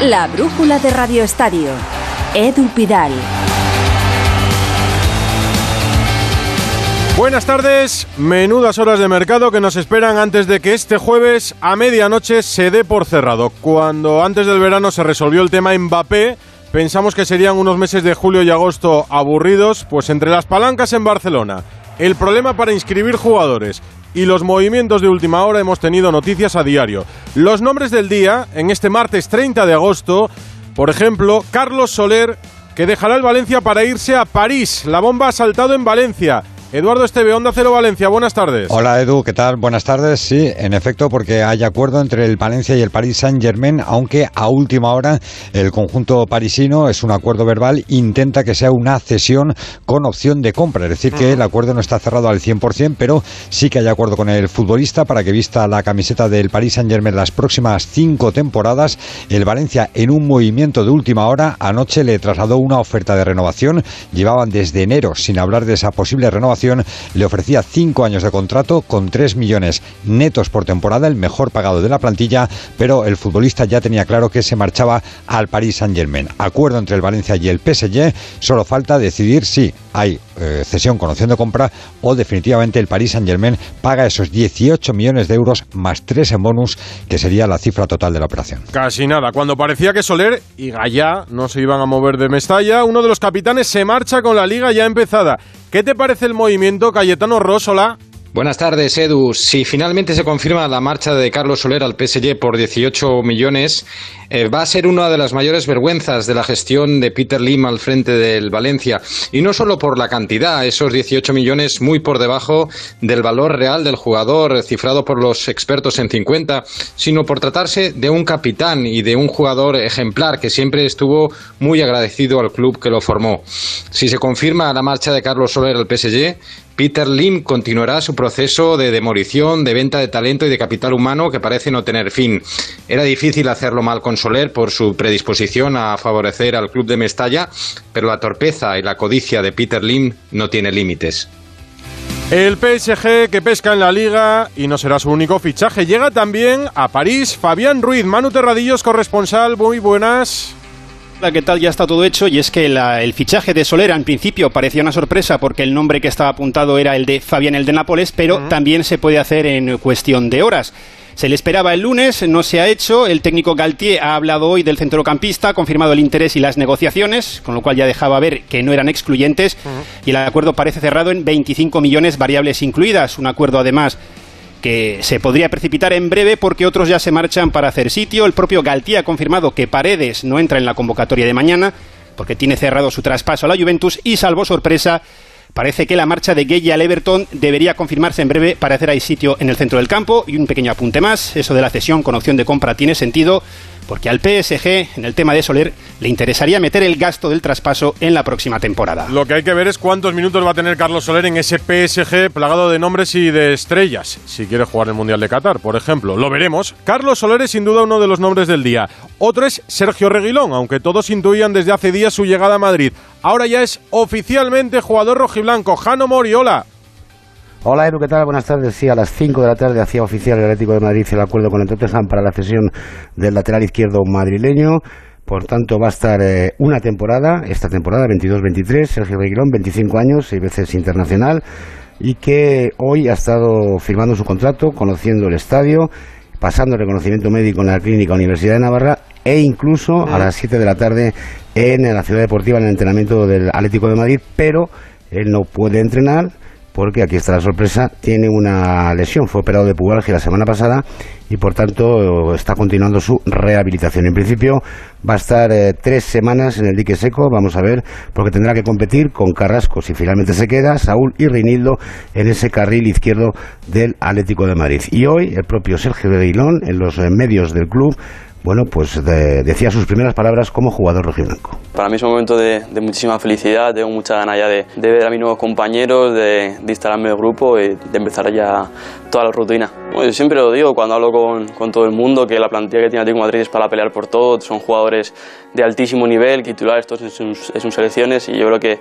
La brújula de Radio Estadio. Edu Pidal. Buenas tardes, menudas horas de mercado que nos esperan antes de que este jueves a medianoche se dé por cerrado. Cuando antes del verano se resolvió el tema Mbappé, pensamos que serían unos meses de julio y agosto aburridos, pues entre las palancas en Barcelona, el problema para inscribir jugadores y los movimientos de última hora hemos tenido noticias a diario. Los nombres del día, en este martes 30 de agosto, por ejemplo, Carlos Soler, que dejará el Valencia para irse a París. La bomba ha saltado en Valencia. Eduardo Esteve, Onda Cero Valencia, buenas tardes. Hola Edu, ¿qué tal? Buenas tardes. Sí, en efecto, porque hay acuerdo entre el Valencia y el Paris Saint-Germain, aunque a última hora el conjunto parisino es un acuerdo verbal, intenta que sea una cesión con opción de compra. Es decir, que el acuerdo no está cerrado al 100%, pero sí que hay acuerdo con el futbolista para que vista la camiseta del Paris Saint-Germain las próximas cinco temporadas. El Valencia, en un movimiento de última hora, anoche le trasladó una oferta de renovación. Llevaban desde enero sin hablar de esa posible renovación le ofrecía cinco años de contrato con 3 millones netos por temporada, el mejor pagado de la plantilla, pero el futbolista ya tenía claro que se marchaba al Paris Saint-Germain. Acuerdo entre el Valencia y el PSG, solo falta decidir si hay eh, cesión con opción de compra o definitivamente el Paris Saint-Germain paga esos 18 millones de euros más 3 en bonus, que sería la cifra total de la operación. Casi nada. Cuando parecía que Soler y Gallá no se iban a mover de Mestalla, uno de los capitanes se marcha con la liga ya empezada. ¿Qué te parece el movimiento, Cayetano Rosola? Buenas tardes, Edu. Si finalmente se confirma la marcha de Carlos Soler al PSG por 18 millones, eh, va a ser una de las mayores vergüenzas de la gestión de Peter Lim al frente del Valencia. Y no solo por la cantidad, esos 18 millones muy por debajo del valor real del jugador, cifrado por los expertos en 50, sino por tratarse de un capitán y de un jugador ejemplar que siempre estuvo muy agradecido al club que lo formó. Si se confirma la marcha de Carlos Soler al PSG, Peter Lim continuará su proceso de demolición, de venta de talento y de capital humano que parece no tener fin. Era difícil hacerlo mal con Soler por su predisposición a favorecer al club de Mestalla, pero la torpeza y la codicia de Peter Lim no tiene límites. El PSG que pesca en la liga y no será su único fichaje. Llega también a París Fabián Ruiz, Manu Terradillos, corresponsal. Muy buenas. Hola, ¿qué tal? Ya está todo hecho y es que el fichaje de Solera en principio parecía una sorpresa porque el nombre que estaba apuntado era el de Fabián el de Nápoles, pero también se puede hacer en cuestión de horas. Se le esperaba el lunes, no se ha hecho. El técnico Galtier ha hablado hoy del centrocampista, ha confirmado el interés y las negociaciones, con lo cual ya dejaba ver que no eran excluyentes. Y el acuerdo parece cerrado en 25 millones variables incluidas. Un acuerdo además que se podría precipitar en breve porque otros ya se marchan para hacer sitio. El propio Galtier ha confirmado que Paredes no entra en la convocatoria de mañana porque tiene cerrado su traspaso a la Juventus y salvo sorpresa Parece que la marcha de Gay al Everton debería confirmarse en breve para hacer ahí sitio en el centro del campo. Y un pequeño apunte más, eso de la cesión con opción de compra tiene sentido porque al PSG, en el tema de Soler, le interesaría meter el gasto del traspaso en la próxima temporada. Lo que hay que ver es cuántos minutos va a tener Carlos Soler en ese PSG plagado de nombres y de estrellas, si quiere jugar el Mundial de Qatar, por ejemplo. Lo veremos. Carlos Soler es sin duda uno de los nombres del día. Otro es Sergio Reguilón, aunque todos intuían desde hace días su llegada a Madrid. Ahora ya es oficialmente jugador rojiblanco. Jano Mori, hola. Edu, ¿qué tal? Buenas tardes. Sí, a las 5 de la tarde hacía oficial el Atlético de Madrid el acuerdo con el Tottenham para la cesión del lateral izquierdo madrileño. Por tanto, va a estar eh, una temporada, esta temporada 22-23, Sergio Reguilón, 25 años, seis veces internacional, y que hoy ha estado firmando su contrato, conociendo el estadio, pasando reconocimiento médico en la Clínica Universidad de Navarra e incluso a las 7 de la tarde en la Ciudad Deportiva en el entrenamiento del Atlético de Madrid, pero él no puede entrenar porque aquí está la sorpresa, tiene una lesión, fue operado de pubalgia la semana pasada y por tanto está continuando su rehabilitación. En principio va a estar eh, tres semanas en el dique seco, vamos a ver, porque tendrá que competir con Carrasco si finalmente se queda, Saúl y Reinildo en ese carril izquierdo del Atlético de Madrid. Y hoy el propio Sergio Reguilón en los eh, medios del club bueno, pues decía sus primeras palabras como jugador rojiblanco. Para mí es un momento de, muchísima felicidad, tengo mucha ganas ya de, ver a mis nuevos compañeros, de, instalarme en el grupo y de empezar ya toda la rutina. Yo siempre lo digo cuando hablo con, con, todo el mundo, que la plantilla que tiene Atlético Madrid es para pelear por todo, son jugadores de altísimo nivel, titulares todos en sus selecciones y yo creo que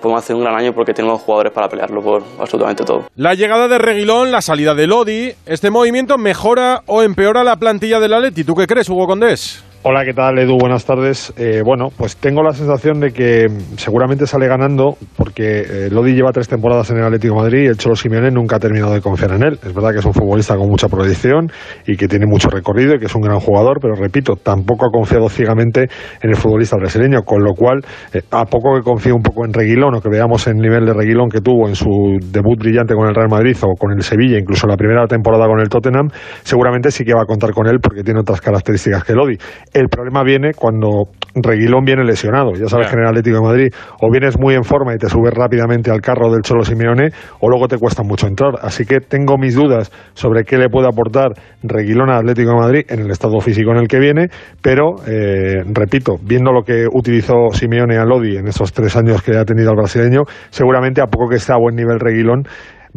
podemos hacer un gran año porque tenemos jugadores para pelearlo por absolutamente todo. La llegada de Reguilón, la salida de Lodi, ¿este movimiento mejora o empeora la plantilla del Atleti? ¿Tú qué crees, Hugo Condés? Hola, ¿qué tal, Edu? Buenas tardes. Eh, bueno, pues tengo la sensación de que seguramente sale ganando porque eh, Lodi lleva tres temporadas en el Atlético Madrid y el Cholo Simeone nunca ha terminado de confiar en él. Es verdad que es un futbolista con mucha proyección y que tiene mucho recorrido y que es un gran jugador, pero repito, tampoco ha confiado ciegamente en el futbolista brasileño, con lo cual, eh, a poco que confíe un poco en Reguilón o que veamos el nivel de Reguilón que tuvo en su debut brillante con el Real Madrid o con el Sevilla, incluso la primera temporada con el Tottenham, seguramente sí que va a contar con él porque tiene otras características que Lodi. El problema viene cuando Reguilón viene lesionado. Ya sabes que en el Atlético de Madrid o vienes muy en forma y te subes rápidamente al carro del Cholo Simeone o luego te cuesta mucho entrar. Así que tengo mis dudas sobre qué le puede aportar Reguilón al Atlético de Madrid en el estado físico en el que viene, pero eh, repito, viendo lo que utilizó Simeone a Lodi en esos tres años que ha tenido al brasileño, seguramente a poco que esté a buen nivel Reguilón,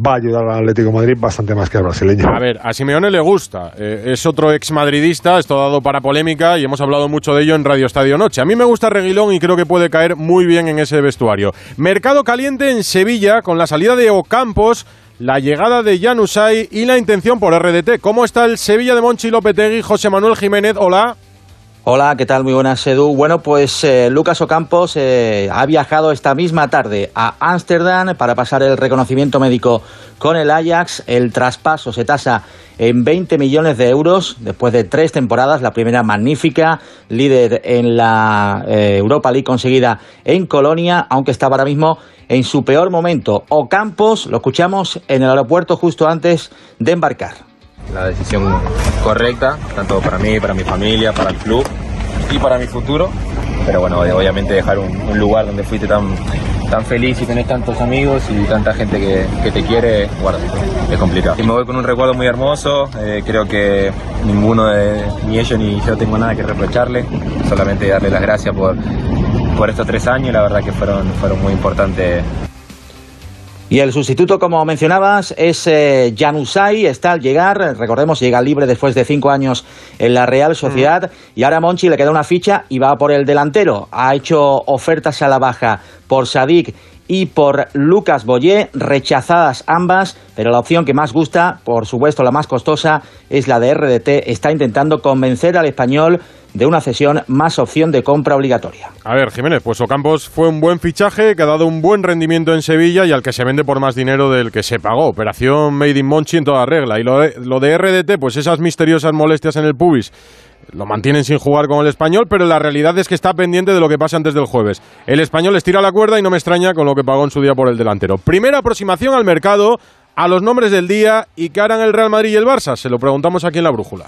va a ayudar al Atlético Madrid bastante más que al brasileño. A ver, a Simeone le gusta. Eh, es otro ex madridista, esto dado para polémica y hemos hablado mucho de ello en Radio Estadio Noche. A mí me gusta Reguilón y creo que puede caer muy bien en ese vestuario. Mercado caliente en Sevilla con la salida de Ocampos. La llegada de Janusay y la intención por RDT. ¿Cómo está el Sevilla de Monchi Lopetegui? José Manuel Jiménez, hola. Hola, ¿qué tal? Muy buenas, Edu. Bueno, pues eh, Lucas Ocampos eh, ha viajado esta misma tarde a Ámsterdam para pasar el reconocimiento médico con el Ajax. El traspaso se tasa en 20 millones de euros después de tres temporadas. La primera magnífica, líder en la eh, Europa League conseguida en Colonia, aunque estaba ahora mismo en su peor momento. Ocampos, lo escuchamos en el aeropuerto justo antes de embarcar la decisión correcta, tanto para mí, para mi familia, para el club y para mi futuro. Pero bueno, obviamente dejar un, lugar donde fuiste tan, tan feliz y tenés tantos amigos y tanta gente que, te quiere, bueno, es complicado. Y me voy con un recuerdo muy hermoso, eh, creo que ninguno de ni ellos ni yo tengo nada que reprocharle, solamente darle las gracias por, por estos tres años, la verdad que fueron, fueron muy importantes y el sustituto, como mencionabas, es eh, Janusay, está al llegar, recordemos, llega libre después de cinco años en la Real Sociedad, y ahora Monchi le queda una ficha y va por el delantero. Ha hecho ofertas a la baja por Sadik y por Lucas Boyé, rechazadas ambas, pero la opción que más gusta, por supuesto la más costosa, es la de RDT. Está intentando convencer al español de una cesión más opción de compra obligatoria. A ver, Jiménez, pues Ocampos fue un buen fichaje que ha dado un buen rendimiento en Sevilla y al que se vende por más dinero del que se pagó. Operación Made in Monchi en toda regla. Y lo de, lo de RDT, pues esas misteriosas molestias en el pubis lo mantienen sin jugar con el español, pero la realidad es que está pendiente de lo que pasa antes del jueves. El español estira la cuerda y no me extraña con lo que pagó en su día por el delantero. Primera aproximación al mercado, a los nombres del día y qué harán el Real Madrid y el Barça. Se lo preguntamos aquí en la brújula.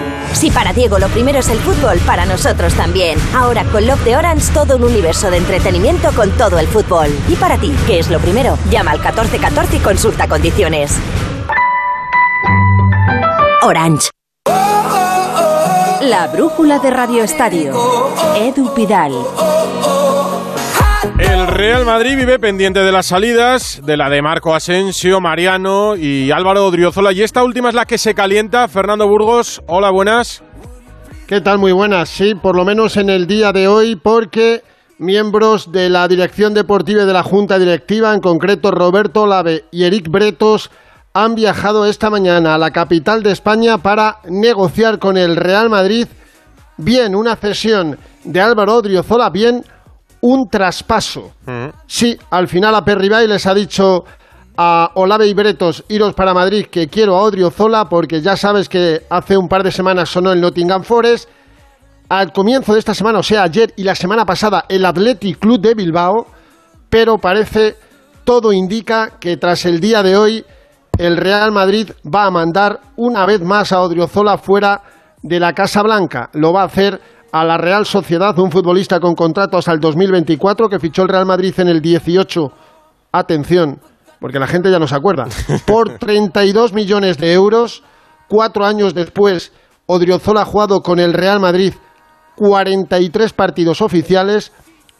Si para Diego lo primero es el fútbol, para nosotros también. Ahora con Love de Orange todo un universo de entretenimiento con todo el fútbol. Y para ti, ¿qué es lo primero? Llama al 1414 y consulta condiciones. Orange. La brújula de Radio Estadio. Edu Pidal. El Real Madrid vive pendiente de las salidas, de la de Marco Asensio, Mariano y Álvaro Odriozola. Y esta última es la que se calienta. Fernando Burgos, hola, buenas. ¿Qué tal? Muy buenas. Sí, por lo menos en el día de hoy, porque miembros de la dirección deportiva y de la junta directiva, en concreto Roberto Lave y Eric Bretos, han viajado esta mañana a la capital de España para negociar con el Real Madrid bien una cesión de Álvaro Odriozola, bien un traspaso. Mm. Sí, al final a Perribay les ha dicho a Olave y Bretos iros para Madrid que quiero a Odriozola porque ya sabes que hace un par de semanas sonó el Nottingham Forest. Al comienzo de esta semana, o sea, ayer y la semana pasada, el Athletic Club de Bilbao, pero parece, todo indica que tras el día de hoy, el Real Madrid va a mandar una vez más a Odriozola fuera de la Casa Blanca. Lo va a hacer a la Real Sociedad, un futbolista con contrato hasta el 2024 que fichó el Real Madrid en el 18. Atención, porque la gente ya no se acuerda. Por 32 millones de euros, cuatro años después, Odriozola ha jugado con el Real Madrid 43 partidos oficiales,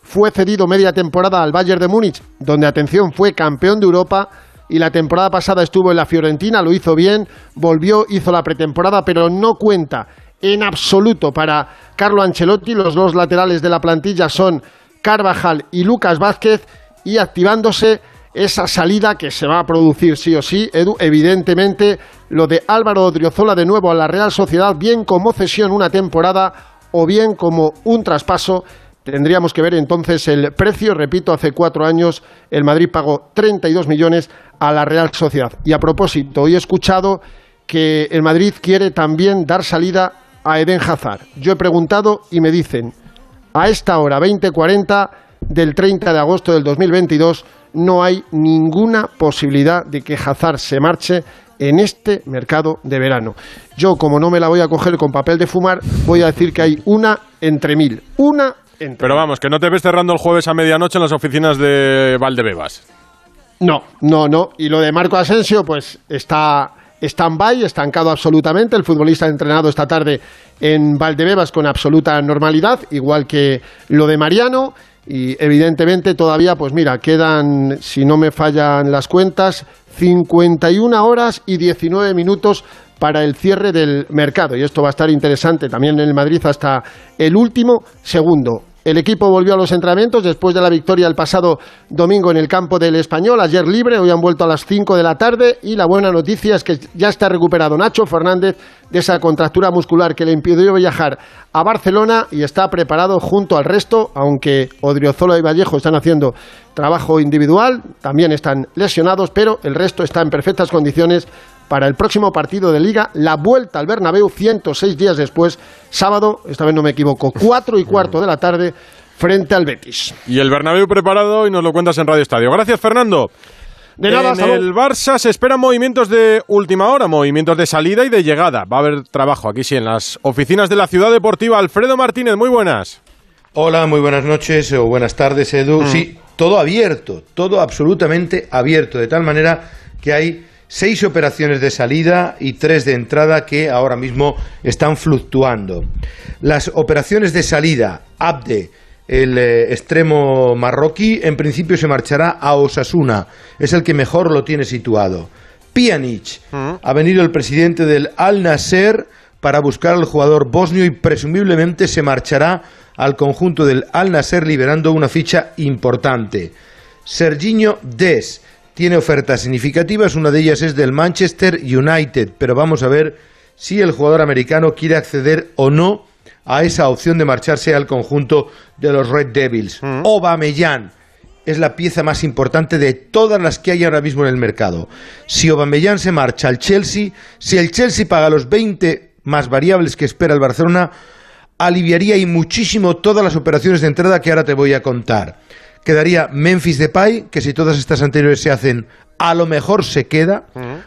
fue cedido media temporada al Bayern de Múnich, donde, atención, fue campeón de Europa y la temporada pasada estuvo en la Fiorentina, lo hizo bien, volvió, hizo la pretemporada, pero no cuenta en absoluto para Carlo Ancelotti. Los dos laterales de la plantilla son Carvajal y Lucas Vázquez y activándose esa salida que se va a producir sí o sí, Edu, evidentemente lo de Álvaro Odriozola de nuevo a la Real Sociedad, bien como cesión una temporada o bien como un traspaso. Tendríamos que ver entonces el precio. Repito, hace cuatro años el Madrid pagó 32 millones a la Real Sociedad. Y a propósito, hoy he escuchado que el Madrid quiere también dar salida a Eden Hazard. Yo he preguntado y me dicen, a esta hora, 20.40 del 30 de agosto del 2022, no hay ninguna posibilidad de que Hazard se marche en este mercado de verano. Yo, como no me la voy a coger con papel de fumar, voy a decir que hay una entre mil. Una entre Pero vamos, que no te ves cerrando el jueves a medianoche en las oficinas de Valdebebas. No, no, no. Y lo de Marco Asensio, pues está stand-by, estancado absolutamente. El futbolista ha entrenado esta tarde en Valdebebas con absoluta normalidad, igual que lo de Mariano. Y evidentemente todavía, pues mira, quedan, si no me fallan las cuentas, 51 horas y 19 minutos para el cierre del mercado. Y esto va a estar interesante también en el Madrid hasta el último segundo. El equipo volvió a los entrenamientos después de la victoria el pasado domingo en el campo del Español, ayer libre, hoy han vuelto a las 5 de la tarde y la buena noticia es que ya está recuperado Nacho Fernández de esa contractura muscular que le impidió viajar a Barcelona y está preparado junto al resto, aunque Odriozola y Vallejo están haciendo trabajo individual, también están lesionados, pero el resto está en perfectas condiciones para el próximo partido de Liga, la vuelta al Bernabéu 106 días después, sábado, esta vez no me equivoco, 4 y cuarto de la tarde, frente al Betis. Y el Bernabéu preparado y nos lo cuentas en Radio Estadio. Gracias, Fernando. De nada, en salud. el Barça se esperan movimientos de última hora, movimientos de salida y de llegada. Va a haber trabajo aquí sí en las oficinas de la Ciudad Deportiva. Alfredo Martínez, muy buenas. Hola, muy buenas noches o buenas tardes, Edu. Sí, todo abierto, todo absolutamente abierto, de tal manera que hay seis operaciones de salida y tres de entrada que ahora mismo están fluctuando. Las operaciones de salida, Abde, el eh, extremo marroquí, en principio se marchará a Osasuna, es el que mejor lo tiene situado. Pjanic, ha venido el presidente del Al Nasser para buscar al jugador bosnio y presumiblemente se marchará al conjunto del Al Nasser liberando una ficha importante. Serginho Des tiene ofertas significativas, una de ellas es del Manchester United, pero vamos a ver si el jugador americano quiere acceder o no a esa opción de marcharse al conjunto de los Red Devils. Aubameyang es la pieza más importante de todas las que hay ahora mismo en el mercado. Si Aubameyang se marcha al Chelsea, si el Chelsea paga los 20 más variables que espera el Barcelona, aliviaría y muchísimo todas las operaciones de entrada que ahora te voy a contar. Quedaría Memphis Depay, que si todas estas anteriores se hacen, a lo mejor se queda,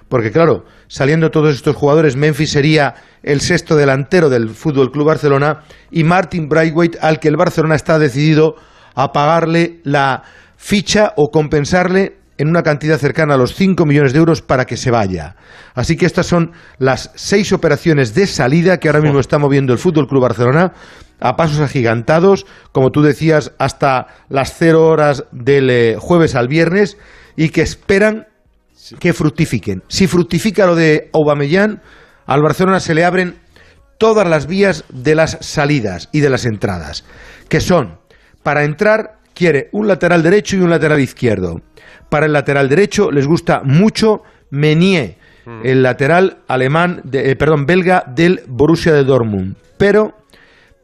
porque claro, saliendo todos estos jugadores, Memphis sería el sexto delantero del Fútbol Club Barcelona y Martin Braithwaite, al que el Barcelona está decidido a pagarle la ficha o compensarle en una cantidad cercana a los 5 millones de euros para que se vaya. Así que estas son las seis operaciones de salida que ahora mismo está moviendo el Fútbol Club Barcelona a pasos agigantados, como tú decías, hasta las cero horas del eh, jueves al viernes y que esperan que fructifiquen. Si fructifica lo de Aubameyang, al Barcelona se le abren todas las vías de las salidas y de las entradas, que son, para entrar quiere un lateral derecho y un lateral izquierdo. Para el lateral derecho les gusta mucho Menier, el lateral alemán, de- eh, perdón, belga del Borussia de Dortmund. Pero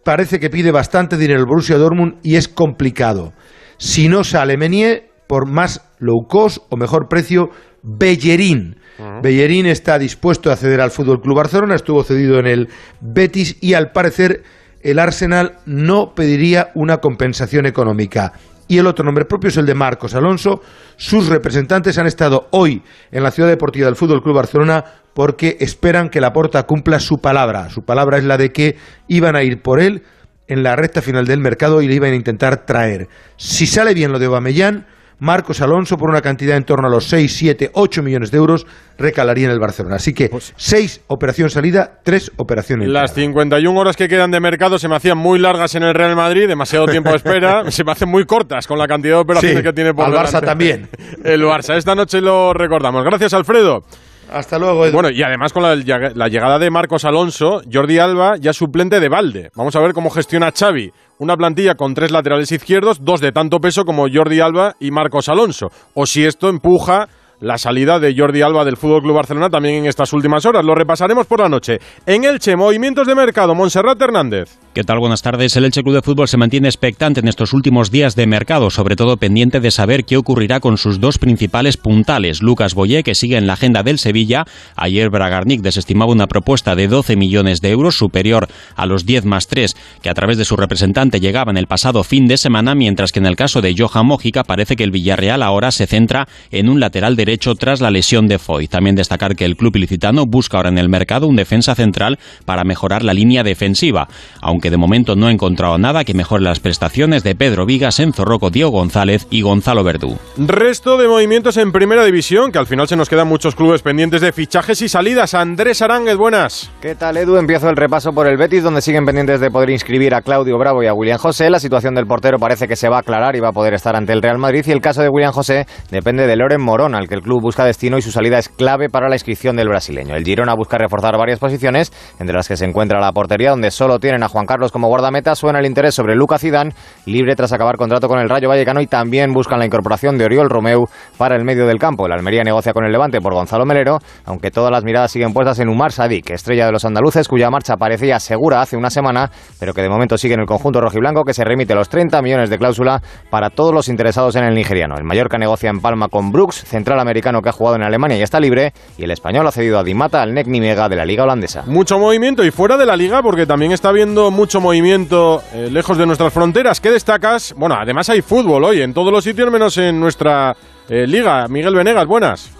parece que pide bastante dinero el Borussia Dortmund y es complicado. Si no sale Menier, por más low cost o mejor precio, Bellerín. Bellerín está dispuesto a ceder al Fútbol Club Barcelona, estuvo cedido en el Betis y al parecer el Arsenal no pediría una compensación económica. Y el otro nombre propio es el de Marcos Alonso. Sus representantes han estado hoy en la Ciudad Deportiva del Fútbol Club Barcelona porque esperan que Laporta cumpla su palabra. Su palabra es la de que iban a ir por él en la recta final del mercado y le iban a intentar traer. Si sale bien lo de Aubameyang, Marcos Alonso por una cantidad en torno a los 6, 7, 8 millones de euros recalaría en el Barcelona. Así que 6 operación salida, 3 operación entrada. Las 51 horas que quedan de mercado se me hacían muy largas en el Real Madrid, demasiado tiempo de espera, se me hacen muy cortas con la cantidad de operaciones Sí, que tiene por al delante. Barça también. El Barça, esta noche lo recordamos. Gracias, Alfredo. Hasta luego. Bueno, y además con la, la llegada de Marcos Alonso, Jordi Alba ya suplente de Valde. Vamos a ver cómo gestiona Xavi una plantilla con tres laterales izquierdos, dos de tanto peso como Jordi Alba y Marcos Alonso. O si esto empuja la salida de Jordi Alba del Fútbol Club Barcelona también en estas últimas horas. Lo repasaremos por la noche. En Elche, movimientos de mercado, Monserrat Hernández. ¿Qué tal? Buenas tardes. El Elche Club de Fútbol se mantiene expectante en estos últimos días de mercado, sobre todo pendiente de saber qué ocurrirá con sus dos principales puntales. Lucas Boyé, que sigue en la agenda del Sevilla. Ayer Bragarnik desestimaba una propuesta de 12 millones de euros, superior a los 10 más 3 que a través de su representante llegaban el pasado fin de semana, mientras que en el caso de Johan Mójica parece que el Villarreal ahora se centra en un lateral derecho tras la lesión de Foy. También destacar que el club ilicitano busca ahora en el mercado un defensa central para mejorar la línea defensiva, aunque de momento no ha encontrado nada que mejore las prestaciones de Pedro Vigas, Enzo Rocco, Diego González y Gonzalo Verdú. Resto de movimientos en Primera División, que al final se nos quedan muchos clubes pendientes de fichajes y salidas. Andrés Aránguez, buenas. ¿Qué tal, Edu? Empiezo el repaso por el Betis, donde siguen pendientes de poder inscribir a Claudio Bravo y a William José. La situación del portero parece que se va a aclarar y va a poder estar ante el Real Madrid. Y el caso de William José depende de Loren Morón, al que el club busca destino y su salida es clave para la inscripción del brasileño. El Girona busca reforzar varias posiciones, entre las que se encuentra la portería, donde solo tienen a Juan Carlos como guardameta. Suena el interés sobre Luca Zidane, libre tras acabar contrato con el Rayo Vallecano, y también buscan la incorporación de Oriol Romeu para el medio del campo. El Almería negocia con el Levante por Gonzalo Melero, aunque todas las miradas siguen puestas en Umar Sadik, estrella de los andaluces, cuya marcha parecía segura hace una semana, pero que de momento sigue en el conjunto rojiblanco, que se remite los 30 millones de cláusula para todos los interesados en el nigeriano. El Mallorca negocia en Palma con Brooks, central americano que ha jugado en Alemania y está libre, y el español ha cedido a Dimata al NEC Nimega de la liga holandesa. Mucho movimiento y fuera de la liga, porque también está habiendo mucho movimiento eh, lejos de nuestras fronteras. ¿Qué destacas? Bueno, además hay fútbol hoy en todos los sitios menos en nuestra eh, liga. Miguel Venegas, buenas.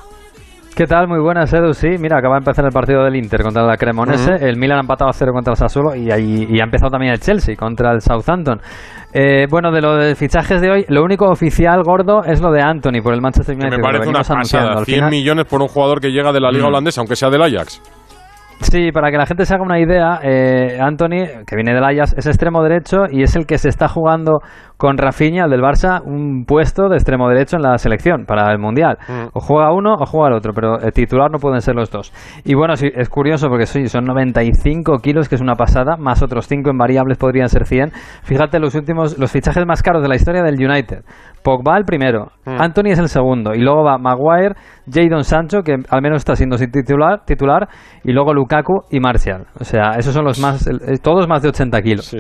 ¿Qué tal? Muy buenas, Edu. Sí, mira, acaba de empezar el partido del Inter contra la Cremonese. El Milan ha empatado a cero contra el Sassuolo y, ahí, y ha empezado también el Chelsea contra el Southampton. Eh, bueno, de lo de fichajes de hoy, lo único oficial gordo es lo de Anthony por el Manchester Que United. me lo parece una pasada. Al 100 final- millones por un jugador que llega de la liga Mm. holandesa, aunque sea del Ajax. Sí, para que la gente se haga una idea, eh, Anthony, que viene del Ajax, es extremo derecho y es el que se está jugando con Rafinha, el del Barça, un puesto de extremo derecho en la selección para el Mundial. Mm. O juega uno o juega el otro, pero el titular no pueden ser los dos. Y bueno, sí, es curioso porque sí, son 95 kilos, que es una pasada, más otros 5 en variables podrían ser 100. Fíjate los últimos, los fichajes más caros de la historia del United. Pogba el primero, Mm. Anthony es el segundo, y luego va Maguire, Jadon Sancho, que al menos está siendo sin titular, titular, y luego Lukaku y Martial. O sea, esos son los más, eh, todos más de 80 kilos.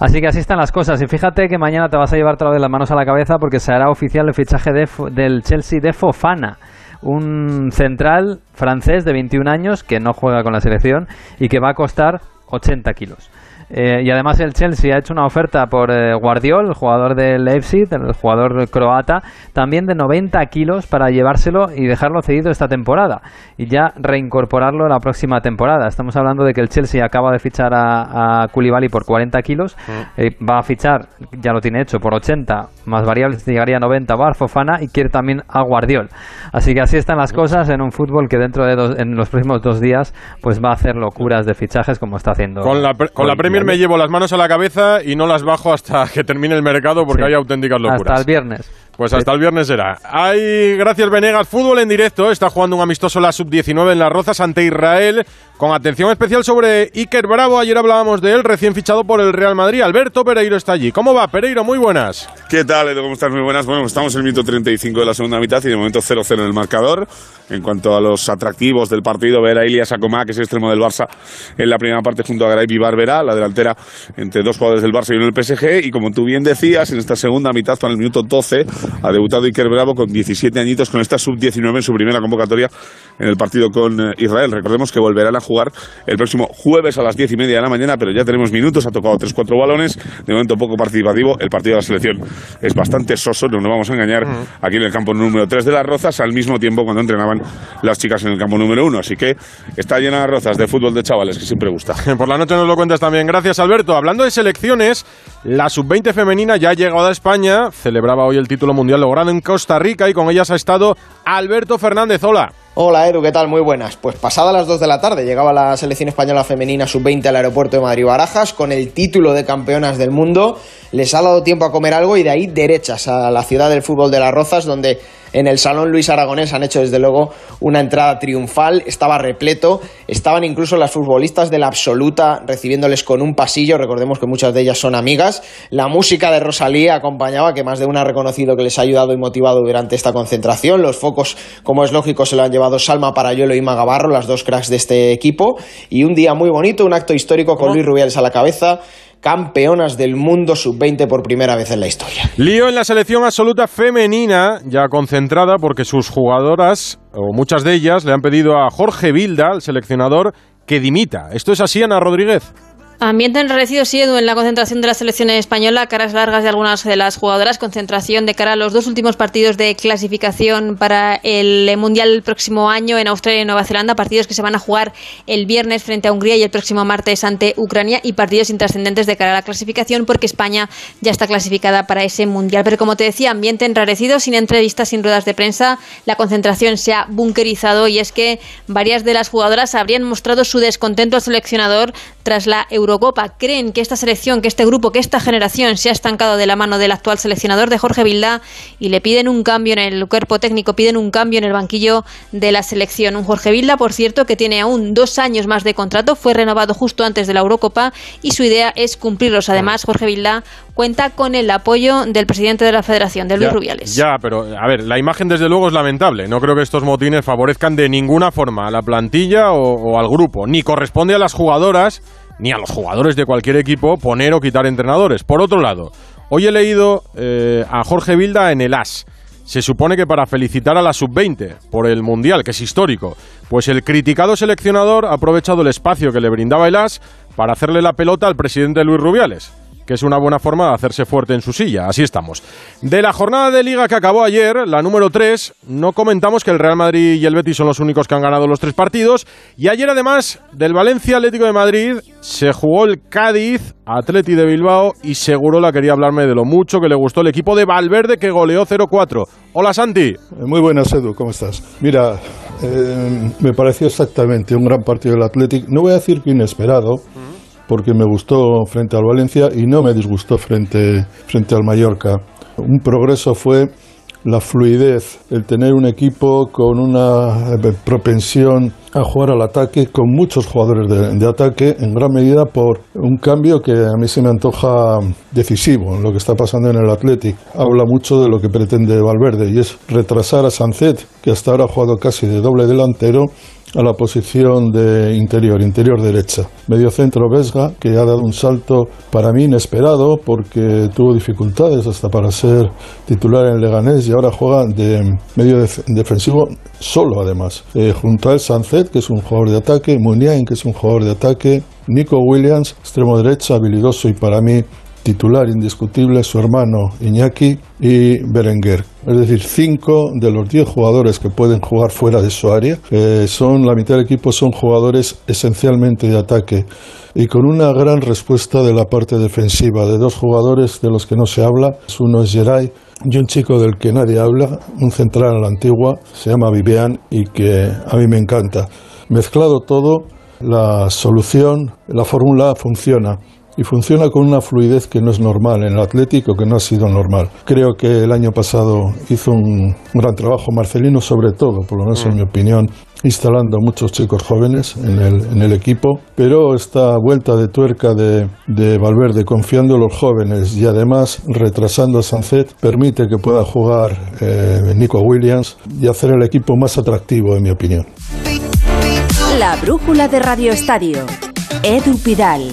Así que así están las cosas. Y fíjate que mañana te vas a llevar otra vez las manos a la cabeza porque se hará oficial el fichaje del Chelsea de Fofana. Un central francés de 21 años que no juega con la selección y que va a costar 80 kilos. Eh, y además el Chelsea ha hecho una oferta por eh, Guardiol, el jugador del Leipzig, el jugador croata, también de 90 kilos para llevárselo y dejarlo cedido esta temporada y ya reincorporarlo la próxima temporada. Estamos hablando de que el Chelsea acaba de fichar a, a Koulibaly por 40 kilos, eh, va a fichar, ya lo tiene hecho, por 80 más variables, llegaría a 90 va a Fofana y quiere también a Guardiol. Así que así están las cosas en un fútbol que dentro de dos- en los próximos dos días pues va a hacer locuras de fichajes como está haciendo. Con la, pre- con la hoy. Premier me llevo las manos a la cabeza y no las bajo hasta que termine el mercado porque Sí. hay auténticas locuras. Hasta el viernes. Pues hasta el viernes será. Hay, gracias Venegas, fútbol en directo. Está jugando un amistoso la sub-19 en Las Rozas ante Israel. Con atención especial sobre Iker Bravo. Ayer hablábamos de él, recién fichado por el Real Madrid. Alberto Pereiro está allí. ¿Cómo va, Pereiro? Muy buenas. ¿Qué tal, Edu? ¿Cómo estás? Muy buenas. Bueno, estamos en el minuto 35 de la segunda mitad y de momento 0-0 en el marcador. En cuanto a los atractivos del partido, ver a Ilias que es el extremo del Barça, en la primera parte junto a Garay y Barberá, la delantera entre dos jugadores del Barça y uno del PSG. Y como tú bien decías, en esta segunda mitad, para el minuto 12, ha debutado Iker Bravo con 17 añitos con esta sub-19 en su primera convocatoria en el partido con eh, Israel. Recordemos que volverán a jugar el próximo jueves a las 10 y media de la mañana, pero ya tenemos minutos, ha tocado 3-4 balones, de momento poco participativo. El partido de la selección es bastante soso, no nos vamos a engañar, aquí en el campo número 3 de las Rozas, al mismo tiempo cuando entrenaban las chicas en el campo número 1. Así que está llena de rozas de fútbol de chavales, que siempre gusta. Por la noche nos lo cuentas también. Gracias, Alberto. Hablando de selecciones, la sub-20 femenina ya ha llegado a España. Celebraba hoy el título mundial logrado en Costa Rica y con ellas ha estado Alberto Fernández. Hola. Hola Edu, ¿qué tal? Muy buenas. Pues pasada las 2 de la tarde llegaba la selección española femenina sub-20 al aeropuerto de Madrid-Barajas con el título de campeonas del mundo. Les ha dado tiempo a comer algo y de ahí derechas a la ciudad del fútbol de las Rozas donde en el Salón Luis Aragonés han hecho desde luego una entrada triunfal, estaba repleto, estaban incluso las futbolistas de la absoluta recibiéndoles con un pasillo, recordemos que muchas de ellas son amigas, la música de Rosalía acompañaba, que más de una ha reconocido que les ha ayudado y motivado durante esta concentración, los focos, como es lógico, se lo han llevado Salma Parayuelo y Magabarro, las dos cracks de este equipo, y un día muy bonito, un acto histórico con Luis Rubiales a la cabeza, campeonas del mundo sub-20 por primera vez en la historia. Lío en la selección absoluta femenina, ya concentrada porque sus jugadoras, o muchas de ellas, le han pedido a Jorge Vilda, el seleccionador, que dimita. ¿Esto es así, Ana Rodríguez? Ambiente enrarecido sí, Edu, en la concentración de la selección española, caras largas de algunas de las jugadoras, concentración de cara a los dos últimos partidos de clasificación para el Mundial el próximo año en Australia y Nueva Zelanda, partidos que se van a jugar el viernes frente a Hungría y el próximo martes ante Ucrania. Y partidos intrascendentes de cara a la clasificación porque España ya está clasificada para ese Mundial. Pero como te decía, ambiente enrarecido, sin entrevistas, sin ruedas de prensa, la concentración se ha bunkerizado y es que varias de las jugadoras habrían mostrado su descontento al seleccionador tras la Eurocopa. Creen que esta selección, que este grupo, que esta generación se ha estancado de la mano del actual seleccionador de Jorge Vilda y le piden un cambio en el cuerpo técnico, piden un cambio en el banquillo de la selección. Un Jorge Vilda, por cierto, que tiene aún dos años más de contrato, fue renovado justo antes de la Eurocopa y su idea es cumplirlos. Además, Jorge Vilda cuenta con el apoyo del presidente de la Federación, de Luis Rubiales. Ya, pero a ver, la imagen desde luego es lamentable. No creo que estos motines favorezcan de ninguna forma a la plantilla o, o al grupo, ni corresponde a las jugadoras ni a los jugadores de cualquier equipo poner o quitar entrenadores. Por otro lado, hoy he leído eh, a Jorge Vilda en el AS. Se supone que para felicitar a la sub-20 por el Mundial, que es histórico, pues el criticado seleccionador ha aprovechado el espacio que le brindaba el AS para hacerle la pelota al presidente Luis Rubiales que es una buena forma de hacerse fuerte en su silla. Así estamos. De la jornada de liga que acabó ayer, la número 3, no comentamos que el Real Madrid y el Betis son los únicos que han ganado los tres partidos. Y ayer, además, del Valencia Atlético de Madrid, se jugó el Cádiz Atleti de Bilbao y seguro la quería hablarme de lo mucho que le gustó el equipo de Valverde que goleó 0-4. Hola Santi. Muy buenas Edu, ¿cómo estás? Mira, eh, me pareció exactamente un gran partido del Athletic. No voy a decir que inesperado, porque me gustó frente al Valencia y no me disgustó frente, frente al Mallorca. Un progreso fue la fluidez, el tener un equipo con una propensión a jugar al ataque, con muchos jugadores de, de, ataque, en gran medida por un cambio que a mí se me antoja decisivo lo que está pasando en el Athletic. Habla mucho de lo que pretende Valverde y es retrasar a Sancet, que hasta ahora ha jugado casi de doble delantero, a la posición de interior, interior derecha. Medio centro Vesga, que ha dado un salto para mí inesperado porque tuvo dificultades hasta para ser titular en Leganés y ahora juega de medio def defensivo solo además. Eh, junto a él Sancet, que es un jugador de ataque, Muniain, que es un jugador de ataque, Nico Williams, extremo derecha, habilidoso y para mí titular indiscutible su hermano Iñaki y Berenguer. Es decir, cinco de los diez jugadores que pueden jugar fuera de su área eh, son la mitad del equipo son jugadores esencialmente de ataque y con una gran respuesta de la parte defensiva de dos jugadores de los que no se habla. Uno es Geray y un chico del que nadie habla, un central a la antigua, se llama Vivian y que a mí me encanta. Mezclado todo, la solución, la fórmula funciona y funciona con una fluidez que no es normal en el Atlético, que no ha sido normal. Creo que el año pasado hizo un gran trabajo Marcelino, sobre todo, por lo menos en mi opinión, instalando muchos chicos jóvenes en el, en el equipo, pero esta vuelta de tuerca de, de, Valverde confiando en los jóvenes y además retrasando a Sancet permite que pueda jugar eh, Nico Williams y hacer el equipo más atractivo, en mi opinión. La brújula de Radio Estadio. Edu Pidal.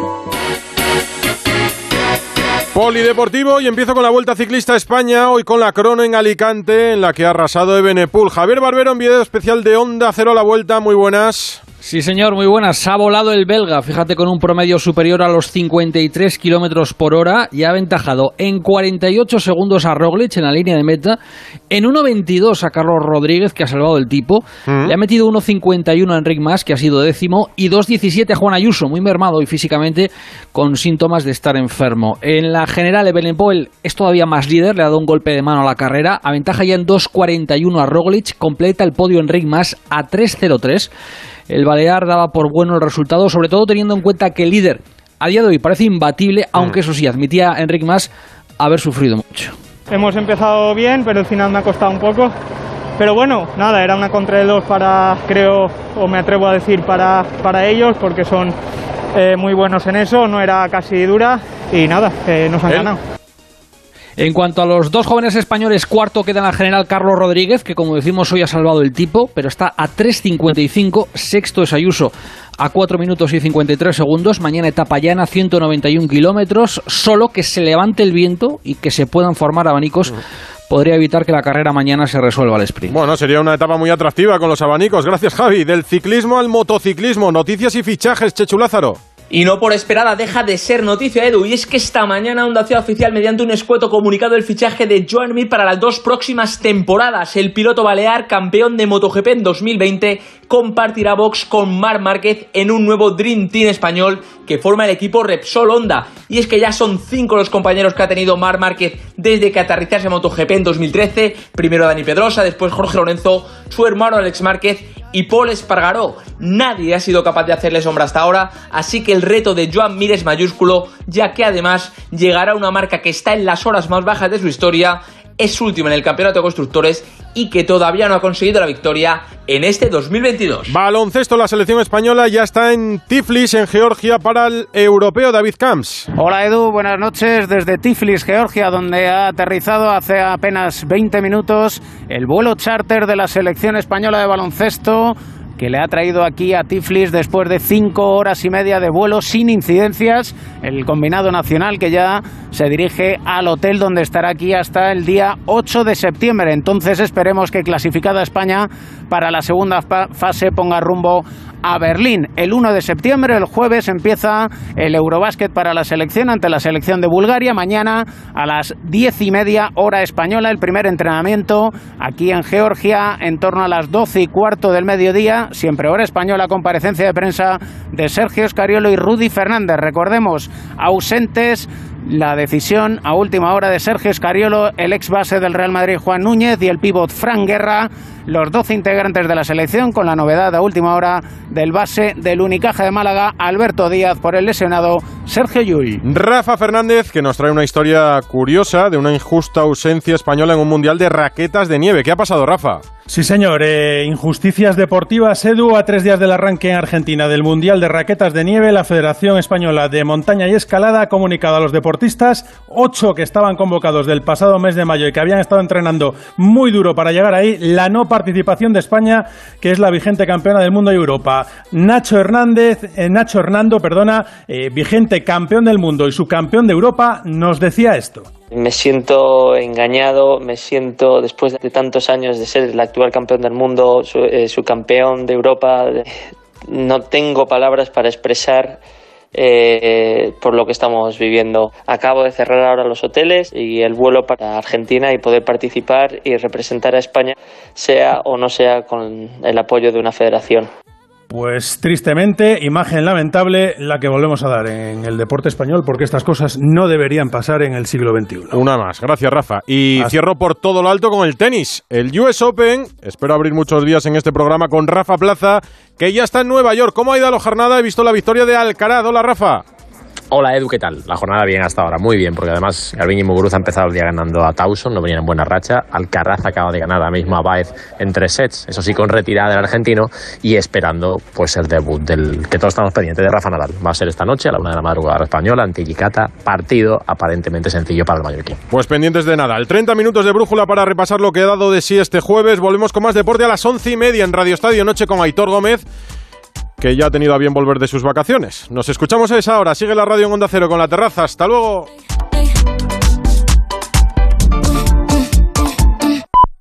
Polideportivo y empiezo con la Vuelta Ciclista a España, hoy con la crono en Alicante, en la que ha arrasado Ebenepul. Javier Barbero en video especial de Onda Cero la Vuelta, muy buenas. Sí, señor, muy buenas. Ha volado el belga, fíjate, con un promedio superior a los 53 kilómetros por hora y ha aventajado en 48 segundos a Roglic en la línea de meta, en 1.22 a Carlos Rodríguez, que ha salvado el tipo, Mm. le ha metido 1.51 a Enric Mas, que ha sido décimo, y 2.17 a Juan Ayuso, muy mermado y físicamente con síntomas de estar enfermo. En la general, Evelyn Poel es todavía más líder, le ha dado un golpe de mano a la carrera, aventaja ya en 2.41 a Roglic, completa el podio Enric Mas a 3.03. El Balear daba por bueno el resultado, sobre todo teniendo en cuenta que el líder a día de hoy parece imbatible, aunque eso sí, admitía Enric Mas haber sufrido mucho. Hemos empezado bien, pero el final me ha costado un poco. Pero bueno, nada, era una contra de dos para, creo, o me atrevo a decir, para, para ellos, porque son eh, muy buenos en eso, no era casi dura y nada, eh, nos han ganado. En cuanto a los dos jóvenes españoles, cuarto queda en la general Carlos Rodríguez, que como decimos hoy ha salvado el tipo, pero está a 3.55. Sexto es Ayuso a 4 minutos y 53 segundos. Mañana etapa llana, 191 kilómetros. Solo que se levante el viento y que se puedan formar abanicos podría evitar que la carrera mañana se resuelva al sprint. Bueno, sería una etapa muy atractiva con los abanicos. Gracias, Javi. Del ciclismo al motociclismo, noticias y fichajes, Chechu Lázaro. Y no por esperada deja de ser noticia, Edu, y es que esta mañana Onda Ciudad Oficial, mediante un escueto comunicado, el fichaje de Joan Mir para las dos próximas temporadas. El piloto balear, campeón de MotoGP en 2020, compartirá box con Marc Márquez en un nuevo Dream Team español que forma el equipo Repsol Honda. Y es que ya son cinco los compañeros que ha tenido Marc Márquez desde que aterrizase a MotoGP en 2013. Primero Dani Pedrosa, después Jorge Lorenzo, su hermano Alex Márquez y Paul Espargaró. Nadie ha sido capaz de hacerle sombra hasta ahora, así que el reto de Joan Mir es mayúsculo, ya que además llegará una marca que está en las horas más bajas de su historia, es último en el campeonato de constructores y que todavía no ha conseguido la victoria en este 2022. Baloncesto, la selección española ya está en Tiflis, en Georgia, para el europeo David Camps. Hola Edu, buenas noches desde Tiflis, Georgia, donde ha aterrizado hace apenas 20 minutos el vuelo charter de la selección española de baloncesto que le ha traído aquí a Tiflis después de cinco horas y media de vuelo sin incidencias, el combinado nacional que ya se dirige al hotel donde estará aquí hasta el día 8 de septiembre. Entonces esperemos que clasificada España para la segunda fa- fase ponga rumbo a Berlín. El 1 de septiembre, el jueves, empieza el Eurobásquet para la selección ante la selección de Bulgaria. Mañana a las diez y media hora española, el primer entrenamiento aquí en Georgia en torno a las doce y cuarto del mediodía. Siempre hora española, comparecencia de prensa de Sergio Escariolo y Rudy Fernández. Recordemos, ausentes la decisión a última hora de Sergio Escariolo, el ex base del Real Madrid Juan Núñez y el pívot Fran Guerra, los 12 integrantes de la selección, con la novedad a última hora del base del Unicaja de Málaga, Alberto Díaz, por el lesionado Sergio Llull. Rafa Fernández, que nos trae una historia curiosa de una injusta ausencia española en un mundial de raquetas de nieve. ¿Qué ha pasado, Rafa? Sí, señor. Eh, injusticias deportivas. Edu, a tres días del arranque en Argentina del Mundial de Raquetas de Nieve, la Federación Española de Montaña y Escalada ha comunicado a los deportistas, ocho que estaban convocados del pasado mes de mayo y que habían estado entrenando muy duro para llegar ahí, la no participación de España, que es la vigente campeona del mundo y Europa. Nacho Hernández, eh, Nacho Hernando, perdona, eh, vigente campeón del mundo y subcampeón de Europa, nos decía esto. Me siento engañado, me siento, después de tantos años de ser el actual campeón del mundo, su, eh, de Europa, no tengo palabras para expresar eh, por lo que estamos viviendo. Acabo de cerrar ahora los hoteles y el vuelo para Argentina y poder participar y representar a España, sea o no sea con el apoyo de una federación. Pues tristemente, imagen lamentable la que volvemos a dar en el deporte español, porque estas cosas no deberían pasar en el siglo XXI. Una más, gracias Rafa. Y cierro por todo lo alto con el tenis. El US Open, espero abrir muchos días en este programa con Rafa Plaza, que ya está en Nueva York. ¿Cómo ha ido la jornada? He visto la victoria de Alcaraz. Hola Rafa. Hola Edu, ¿qué tal? La jornada bien hasta ahora, muy bien, porque además Garbiñe Muguruza ha empezado el día ganando a Towson, no venía en buena racha. Alcaraz acaba de ganar ahora mismo a Baez en tres sets, eso sí con retirada del argentino y esperando pues el debut del que todos estamos pendientes de Rafa Nadal. Va a ser esta noche a la una de la madrugada española, ante Yicata, partido aparentemente sencillo para el mallorquín. Pues pendientes de nada. El 30 minutos de brújula para repasar lo que ha dado de sí este jueves. Volvemos con más deporte a las once y media en Radio Estadio Noche con Aitor Gómez que ya ha tenido a bien volver de sus vacaciones. Nos escuchamos a esa hora. Sigue la radio en Onda Cero con la terraza. Hasta luego.